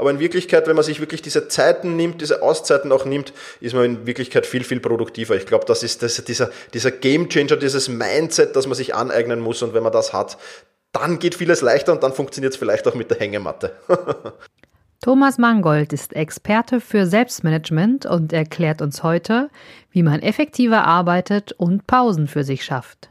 Aber in Wirklichkeit, wenn man sich wirklich diese Zeiten nimmt, diese Auszeiten auch nimmt, ist man in Wirklichkeit viel, viel produktiver. Ich glaube, das ist das, dieser, dieser Game Changer, dieses Mindset, das man sich aneignen muss. Und wenn man das hat, dann geht vieles leichter und dann funktioniert es vielleicht auch mit der Hängematte. Thomas Mangold ist Experte für Selbstmanagement und erklärt uns heute, wie man effektiver arbeitet und Pausen für sich schafft.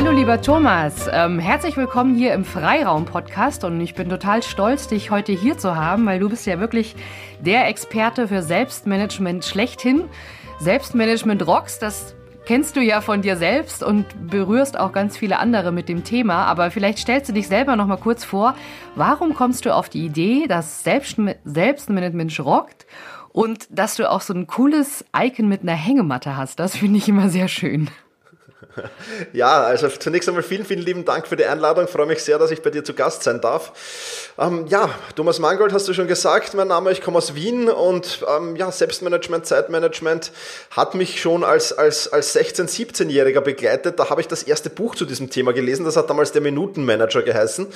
Hallo lieber Thomas. Ähm, herzlich willkommen hier im Freiraum-Podcast und ich bin total stolz, dich heute hier zu haben, weil du bist ja wirklich der Experte für Selbstmanagement schlechthin. Selbstmanagement rocks, das kennst du ja von dir selbst und berührst auch ganz viele andere mit dem Thema. Aber vielleicht stellst du dich selber noch mal kurz vor. Warum kommst du auf die Idee, dass Selbstmanagement rockt und dass du auch so ein cooles Icon mit einer Hängematte hast? Das finde ich immer sehr schön. Ja, also zunächst einmal vielen, vielen lieben Dank für die Einladung. Ich freue mich sehr, dass ich bei dir zu Gast sein darf. Ähm, ja, Thomas Mangold hast du schon gesagt, mein Name, ich komme aus Wien und ähm, ja, Selbstmanagement, Zeitmanagement hat mich schon als, als, als 16-, 17-Jähriger begleitet. Da habe ich das erste Buch zu diesem Thema gelesen. Das hat damals der Minutenmanager geheißen.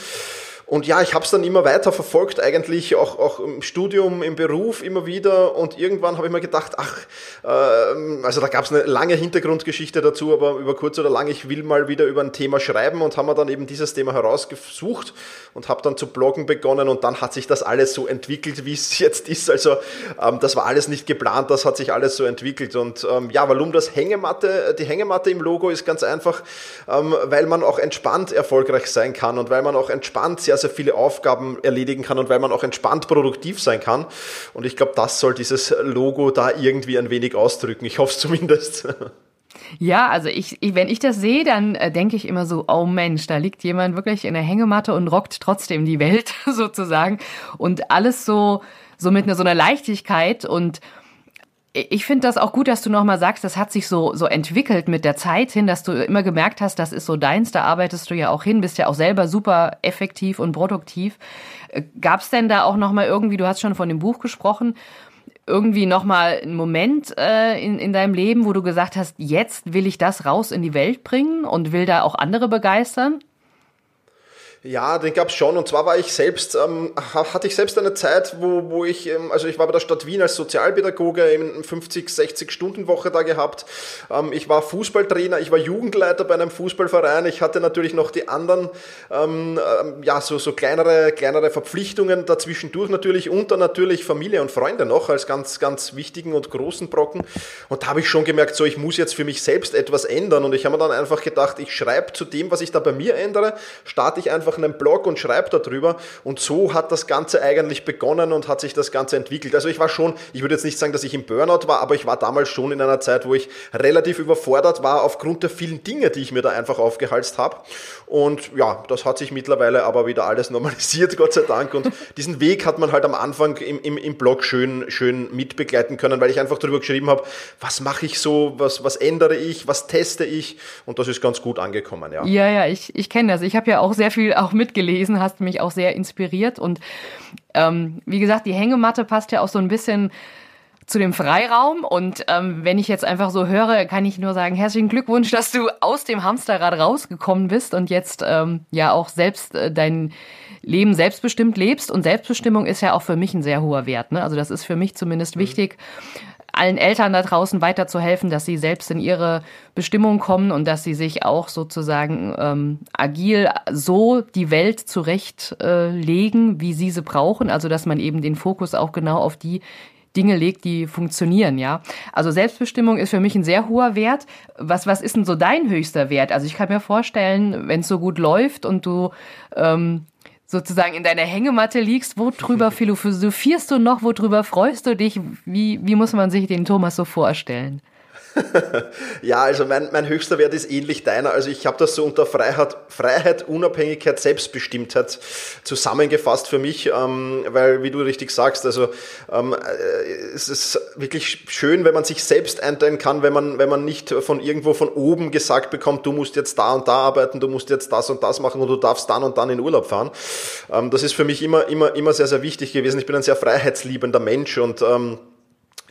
Und ja, ich habe es dann immer weiter verfolgt, eigentlich auch, auch im Studium, im Beruf immer wieder. Und irgendwann habe ich mir gedacht, ach, äh, also da gab es eine lange Hintergrundgeschichte dazu, aber über kurz oder lang, ich will mal wieder über ein Thema schreiben und haben wir dann eben dieses Thema herausgesucht und habe dann zu bloggen begonnen und dann hat sich das alles so entwickelt, wie es jetzt ist. Also ähm, das war alles nicht geplant, das hat sich alles so entwickelt. Und ähm, ja, warum das Hängematte, die Hängematte im Logo ist ganz einfach, ähm, weil man auch entspannt erfolgreich sein kann und weil man auch entspannt sehr sehr, sehr viele Aufgaben erledigen kann und weil man auch entspannt produktiv sein kann. Und ich glaube, das soll dieses Logo da irgendwie ein wenig ausdrücken. Ich hoffe es zumindest. Ja, also ich, ich, wenn ich das sehe, dann äh, denke ich immer so, oh Mensch, da liegt jemand wirklich in der Hängematte und rockt trotzdem die Welt sozusagen und alles so so mit so einer Leichtigkeit und ich finde das auch gut, dass du nochmal sagst, das hat sich so, so entwickelt mit der Zeit hin, dass du immer gemerkt hast, das ist so deins, da arbeitest du ja auch hin, bist ja auch selber super effektiv und produktiv. Äh, Gab es denn da auch nochmal irgendwie, du hast schon von dem Buch gesprochen, irgendwie nochmal einen Moment äh, in, in deinem Leben, wo du gesagt hast, jetzt will ich das raus in die Welt bringen und will da auch andere begeistern? Ja, den gab's schon. Und zwar war ich selbst, ähm, hatte ich selbst eine Zeit, wo, wo ich, ähm, also ich war bei der Stadt Wien als Sozialpädagoge in 50, 60 Stunden Woche da gehabt. Ähm, ich war Fußballtrainer, ich war Jugendleiter bei einem Fußballverein. Ich hatte natürlich noch die anderen, ähm, ähm, ja, so, so kleinere, kleinere Verpflichtungen dazwischendurch natürlich und dann natürlich Familie und Freunde noch als ganz, ganz wichtigen und großen Brocken. Und da habe ich schon gemerkt, so ich muss jetzt für mich selbst etwas ändern. Und ich habe mir dann einfach gedacht, ich schreibe zu dem, was ich da bei mir ändere, starte ich einfach einfach einen Blog und schreibe darüber. Und so hat das Ganze eigentlich begonnen und hat sich das Ganze entwickelt. Also ich war schon, ich würde jetzt nicht sagen, dass ich im Burnout war, aber ich war damals schon in einer Zeit, wo ich relativ überfordert war aufgrund der vielen Dinge, die ich mir da einfach aufgehalst habe. Und ja, das hat sich mittlerweile aber wieder alles normalisiert, Gott sei Dank. Und diesen Weg hat man halt am Anfang im, im, im Blog schön, schön mitbegleiten können, weil ich einfach darüber geschrieben habe, was mache ich so, was, was ändere ich, was teste ich. Und das ist ganz gut angekommen, ja. Ja, ja, ich, ich kenne das. Ich habe ja auch sehr viel auch mitgelesen, hast mich auch sehr inspiriert. Und ähm, wie gesagt, die Hängematte passt ja auch so ein bisschen zu dem Freiraum. Und ähm, wenn ich jetzt einfach so höre, kann ich nur sagen, herzlichen Glückwunsch, dass du aus dem Hamsterrad rausgekommen bist und jetzt ähm, ja auch selbst äh, dein Leben selbstbestimmt lebst. Und Selbstbestimmung ist ja auch für mich ein sehr hoher Wert. Ne? Also das ist für mich zumindest mhm. Allen Eltern da draußen weiterzuhelfen, dass sie selbst in ihre Bestimmung kommen und dass sie sich auch sozusagen ähm, agil so die Welt zurechtlegen, äh, wie sie sie brauchen. Also dass man eben den Fokus auch genau auf die Dinge legt, die funktionieren, ja. Also Selbstbestimmung ist für mich ein sehr hoher Wert. Was, was ist denn so dein höchster Wert? Also ich kann mir vorstellen, wenn es so gut läuft und du ähm, sozusagen in deiner Hängematte liegst, worüber philosophierst du noch, worüber freust du dich? Wie, wie muss man sich den Thomas so vorstellen? ja, also mein, mein höchster Wert ist ähnlich deiner. Also ich habe das so unter Freiheit, Freiheit, Unabhängigkeit, Selbstbestimmtheit zusammengefasst für mich, ähm, weil, wie du richtig sagst, also ähm, äh, es ist wirklich schön, wenn man sich selbst einteilen kann, wenn man, wenn man nicht von irgendwo von oben gesagt bekommt, du musst jetzt da und da arbeiten, du musst jetzt das und das machen und du darfst dann und dann in Urlaub fahren. Ähm, das ist für mich immer, immer, immer sehr, sehr wichtig gewesen. Ich bin ein sehr freiheitsliebender Mensch und ähm,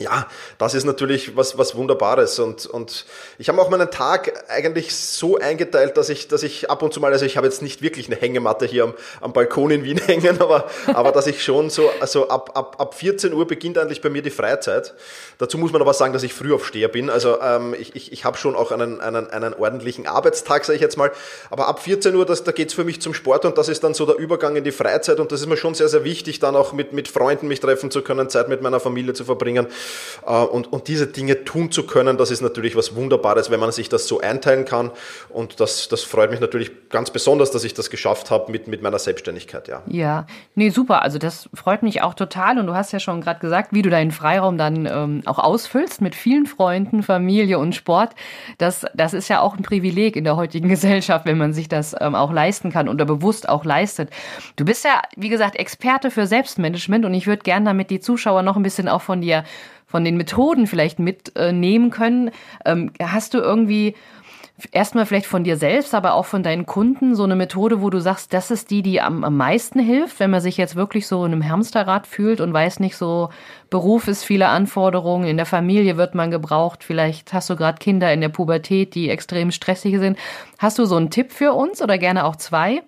ja, das ist natürlich was, was Wunderbares und, und ich habe auch meinen Tag eigentlich so eingeteilt, dass ich, dass ich ab und zu mal, also ich habe jetzt nicht wirklich eine Hängematte hier am, am Balkon in Wien hängen, aber, aber dass ich schon so, also ab, ab, ab 14 Uhr beginnt eigentlich bei mir die Freizeit. Dazu muss man aber sagen, dass ich Frühaufsteher bin, also ähm, ich, ich, ich habe schon auch einen, einen, einen ordentlichen Arbeitstag, sage ich jetzt mal, aber ab 14 Uhr, das, da geht's für mich zum Sport und das ist dann so der Übergang in die Freizeit und das ist mir schon sehr, sehr wichtig, dann auch mit, mit Freunden mich treffen zu können, Zeit mit meiner Familie zu verbringen. Äh, und, und diese Dinge tun zu können, das ist natürlich was Wunderbares, wenn man sich das so einteilen kann. Und das, das freut mich natürlich ganz besonders, dass ich das geschafft habe mit, mit meiner Selbstständigkeit, ja. Ja, nee, super. Also das freut mich auch total. Und du hast ja schon gerade gesagt, wie du deinen Freiraum dann ähm, auch ausfüllst mit vielen Freunden, Familie und Sport. Das, das ist ja auch ein Privileg in der heutigen Gesellschaft, wenn man sich das ähm, auch leisten kann oder bewusst auch leistet. Du bist ja, wie gesagt, Experte für Selbstmanagement und ich würde gerne damit die Zuschauer noch ein bisschen auch von dir von den Methoden vielleicht mitnehmen können. Ähm, hast du irgendwie erstmal vielleicht von dir selbst, aber auch von deinen Kunden so eine Methode, wo du sagst, das ist die, die am, am meisten hilft, wenn man sich jetzt wirklich so in einem Hamsterrad fühlt und weiß nicht so, Beruf ist viele Anforderungen, in der Familie wird man gebraucht, vielleicht hast du gerade Kinder in der Pubertät, die extrem stressig sind. Hast du so einen Tipp für uns oder gerne auch zwei?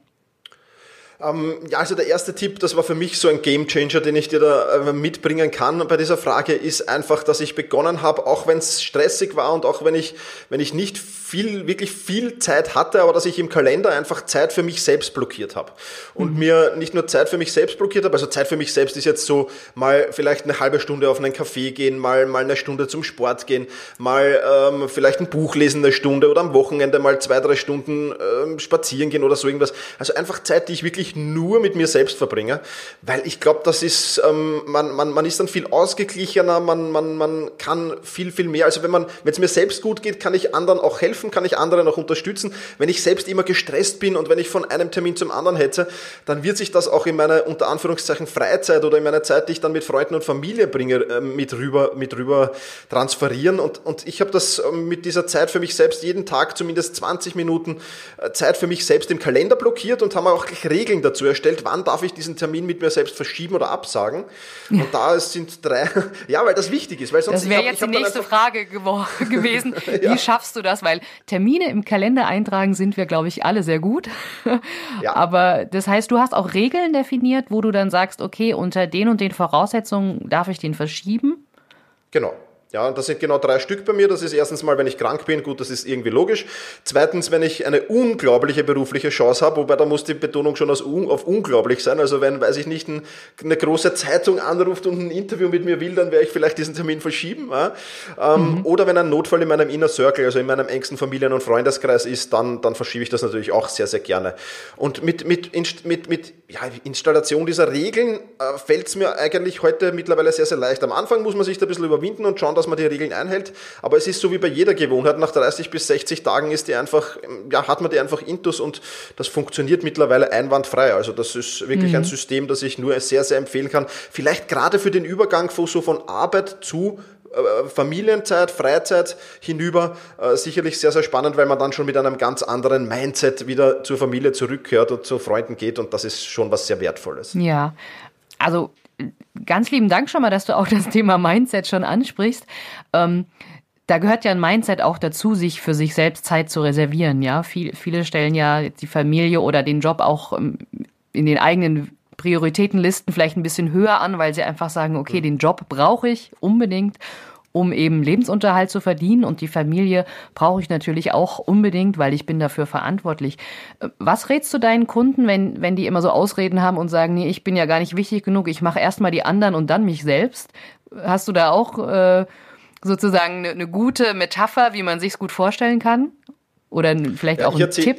Ähm, ja, also der erste Tipp, das war für mich so ein Gamechanger, den ich dir da äh, mitbringen kann bei dieser Frage, ist einfach, dass ich begonnen habe, auch wenn es stressig war und auch wenn ich, wenn ich nicht viel, wirklich viel Zeit hatte, aber dass ich im Kalender einfach Zeit für mich selbst blockiert habe. Und mhm. mir nicht nur Zeit für mich selbst blockiert habe, also Zeit für mich selbst ist jetzt so mal vielleicht eine halbe Stunde auf einen Café gehen, mal, mal eine Stunde zum Sport gehen, mal ähm, vielleicht ein Buch lesen eine Stunde oder am Wochenende mal zwei, drei Stunden ähm, spazieren gehen oder so irgendwas. Also einfach Zeit, die ich wirklich nur mit mir selbst verbringe, weil ich glaube, das ist, ähm, man, man, man ist dann viel ausgeglichener, man, man, man kann viel, viel mehr. Also wenn es mir selbst gut geht, kann ich anderen auch helfen kann ich andere noch unterstützen. Wenn ich selbst immer gestresst bin und wenn ich von einem Termin zum anderen hetze, dann wird sich das auch in meiner unter Anführungszeichen Freizeit oder in meiner Zeit, die ich dann mit Freunden und Familie bringe, ähm, mit rüber, mit rüber transferieren. Und, und ich habe das ähm, mit dieser Zeit für mich selbst jeden Tag zumindest 20 Minuten äh, Zeit für mich selbst im Kalender blockiert und haben auch gleich Regeln dazu erstellt, wann darf ich diesen Termin mit mir selbst verschieben oder absagen. Ja. Und da sind drei, ja, weil das wichtig ist. Weil sonst das wäre jetzt die nächste Frage gewesen. ja. Wie schaffst du das? Weil Termine im Kalender eintragen sind wir, glaube ich, alle sehr gut. Ja. Aber das heißt, du hast auch Regeln definiert, wo du dann sagst, okay, unter den und den Voraussetzungen darf ich den verschieben? Genau. Ja, das sind genau drei Stück bei mir. Das ist erstens mal, wenn ich krank bin, gut, das ist irgendwie logisch. Zweitens, wenn ich eine unglaubliche berufliche Chance habe, wobei da muss die Betonung schon auf unglaublich sein. Also wenn, weiß ich nicht, ein, eine große Zeitung anruft und ein Interview mit mir will, dann werde ich vielleicht diesen Termin verschieben. Ähm, mhm. Oder wenn ein Notfall in meinem Inner Circle, also in meinem engsten Familien- und Freundeskreis ist, dann, dann verschiebe ich das natürlich auch sehr, sehr gerne. Und mit, mit, mit, mit ja, Installation dieser Regeln äh, fällt es mir eigentlich heute mittlerweile sehr, sehr leicht. Am Anfang muss man sich da ein bisschen überwinden und schauen, dass man die Regeln einhält. Aber es ist so wie bei jeder Gewohnheit. Nach 30 bis 60 Tagen ist die einfach, ja, hat man die einfach intus und das funktioniert mittlerweile einwandfrei. Also das ist wirklich mhm. ein System, das ich nur sehr, sehr empfehlen kann. Vielleicht gerade für den Übergang von, so von Arbeit zu äh, Familienzeit, Freizeit hinüber äh, sicherlich sehr, sehr spannend, weil man dann schon mit einem ganz anderen Mindset wieder zur Familie zurückkehrt und zu Freunden geht und das ist schon was sehr Wertvolles. Ja, also ganz lieben Dank schon mal, dass du auch das Thema Mindset schon ansprichst. Ähm, da gehört ja ein Mindset auch dazu, sich für sich selbst Zeit zu reservieren. Ja, Viel, viele stellen ja die Familie oder den Job auch ähm, in den eigenen Prioritätenlisten vielleicht ein bisschen höher an, weil sie einfach sagen, okay, den Job brauche ich unbedingt um eben Lebensunterhalt zu verdienen und die Familie brauche ich natürlich auch unbedingt, weil ich bin dafür verantwortlich. Was rätst du deinen Kunden, wenn, wenn die immer so Ausreden haben und sagen, nee, ich bin ja gar nicht wichtig genug, ich mache erstmal die anderen und dann mich selbst? Hast du da auch äh, sozusagen eine, eine gute Metapher, wie man sich's gut vorstellen kann? Oder vielleicht ja, auch einen Tipp?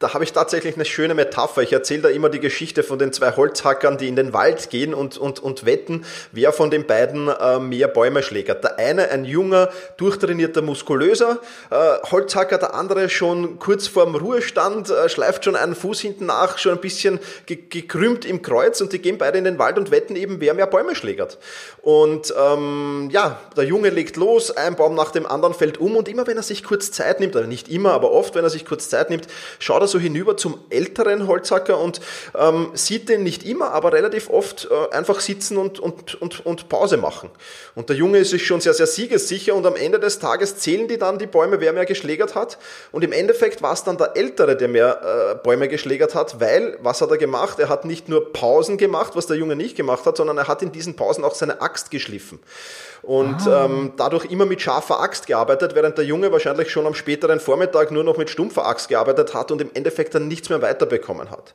Da habe ich tatsächlich eine schöne Metapher. Ich erzähle da immer die Geschichte von den zwei Holzhackern, die in den Wald gehen und, und, und wetten, wer von den beiden äh, mehr Bäume schlägert. Der eine ein junger, durchtrainierter, muskulöser äh, Holzhacker, der andere schon kurz vorm Ruhestand, äh, schleift schon einen Fuß hinten nach, schon ein bisschen ge gekrümmt im Kreuz und die gehen beide in den Wald und wetten eben, wer mehr Bäume schlägert. Und ähm, ja, der Junge legt los, ein Baum nach dem anderen fällt um und immer wenn er sich kurz Zeit nimmt, oder nicht immer, aber oft, wenn er sich kurz Zeit nimmt, schaut er so hinüber zum älteren Holzhacker und ähm, sieht den nicht immer, aber relativ oft äh, einfach sitzen und, und, und, und Pause machen. Und der Junge ist sich schon sehr, sehr siegessicher und am Ende des Tages zählen die dann die Bäume, wer mehr geschlägert hat. Und im Endeffekt war es dann der Ältere, der mehr äh, Bäume geschlägert hat, weil, was hat er gemacht? Er hat nicht nur Pausen gemacht, was der Junge nicht gemacht hat, sondern er hat in diesen Pausen auch seine Axt geschliffen und ah. ähm, dadurch immer mit scharfer Axt gearbeitet, während der Junge wahrscheinlich schon am späteren Vormittag nur noch mit stumpfer Axt gearbeitet hat und im Endeffekt dann nichts mehr weiterbekommen hat.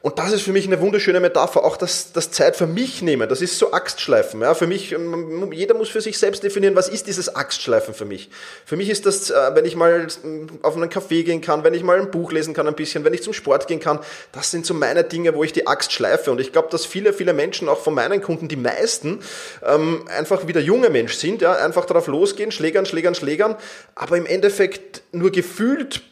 Und das ist für mich eine wunderschöne Metapher, auch das, das Zeit für mich nehmen. Das ist so Axtschleifen. Ja, für mich, ähm, jeder muss für sich selbst definieren, was ist dieses Axtschleifen für mich. Für mich ist das, äh, wenn ich mal auf einen Café gehen kann, wenn ich mal ein Buch lesen kann ein bisschen, wenn ich zum Sport gehen kann, das sind so meine Dinge, wo ich die Axt schleife. Und ich glaube, dass viele, viele Menschen, auch von meinen Kunden, die meisten, ähm, einfach wie der junge Mensch sind, ja, einfach darauf losgehen, schlägern, schlägern, schlägern, aber im Endeffekt nur gefühlt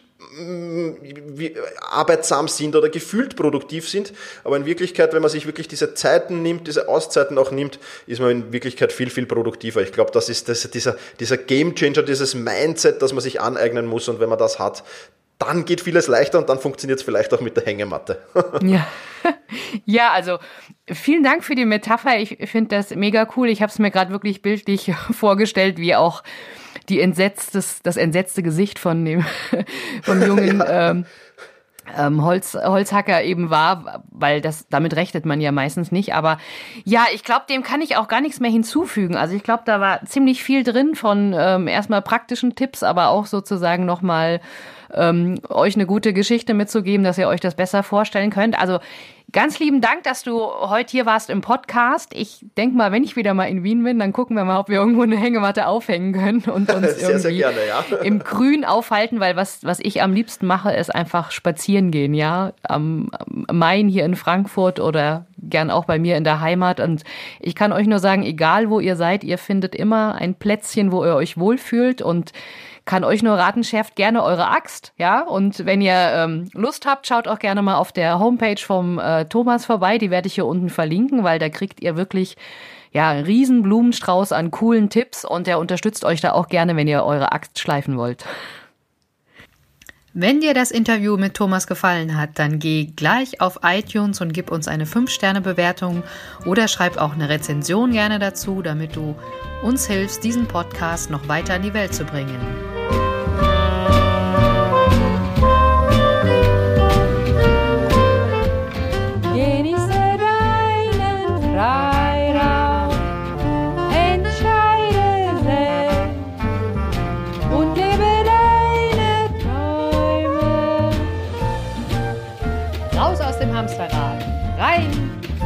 arbeitsam sind oder gefühlt produktiv sind. Aber in Wirklichkeit, wenn man sich wirklich diese Zeiten nimmt, diese Auszeiten auch nimmt, ist man in Wirklichkeit viel, viel produktiver. Ich glaube, das ist das, dieser, dieser Game Changer, dieses Mindset, das man sich aneignen muss. Und wenn man das hat, dann geht vieles leichter und dann funktioniert es vielleicht auch mit der Hängematte. ja. ja, also vielen Dank für die Metapher. Ich finde das mega cool. Ich habe es mir gerade wirklich bildlich vorgestellt, wie auch die entsetztes, das entsetzte Gesicht von dem vom jungen ja. ähm, ähm, Holz, Holzhacker eben war, weil das damit rechnet man ja meistens nicht. Aber ja, ich glaube, dem kann ich auch gar nichts mehr hinzufügen. Also ich glaube, da war ziemlich viel drin von ähm, erstmal praktischen Tipps, aber auch sozusagen nochmal ähm, euch eine gute Geschichte mitzugeben, dass ihr euch das besser vorstellen könnt. Also Ganz lieben Dank, dass du heute hier warst im Podcast. Ich denke mal, wenn ich wieder mal in Wien bin, dann gucken wir mal, ob wir irgendwo eine Hängematte aufhängen können und uns sehr, irgendwie sehr gerne, ja. im Grün aufhalten, weil was, was ich am liebsten mache, ist einfach spazieren gehen, ja. Am, Main hier in Frankfurt oder gern auch bei mir in der Heimat. Und ich kann euch nur sagen, egal wo ihr seid, ihr findet immer ein Plätzchen, wo ihr euch wohlfühlt und kann euch nur raten, schärft gerne eure Axt, ja. Und wenn ihr ähm, Lust habt, schaut auch gerne mal auf der Homepage vom äh, Thomas vorbei. Die werde ich hier unten verlinken, weil da kriegt ihr wirklich ja einen riesen Blumenstrauß an coolen Tipps und der unterstützt euch da auch gerne, wenn ihr eure Axt schleifen wollt. Wenn dir das Interview mit Thomas gefallen hat, dann geh gleich auf iTunes und gib uns eine 5-Sterne-Bewertung oder schreib auch eine Rezension gerne dazu, damit du uns hilfst, diesen Podcast noch weiter in die Welt zu bringen.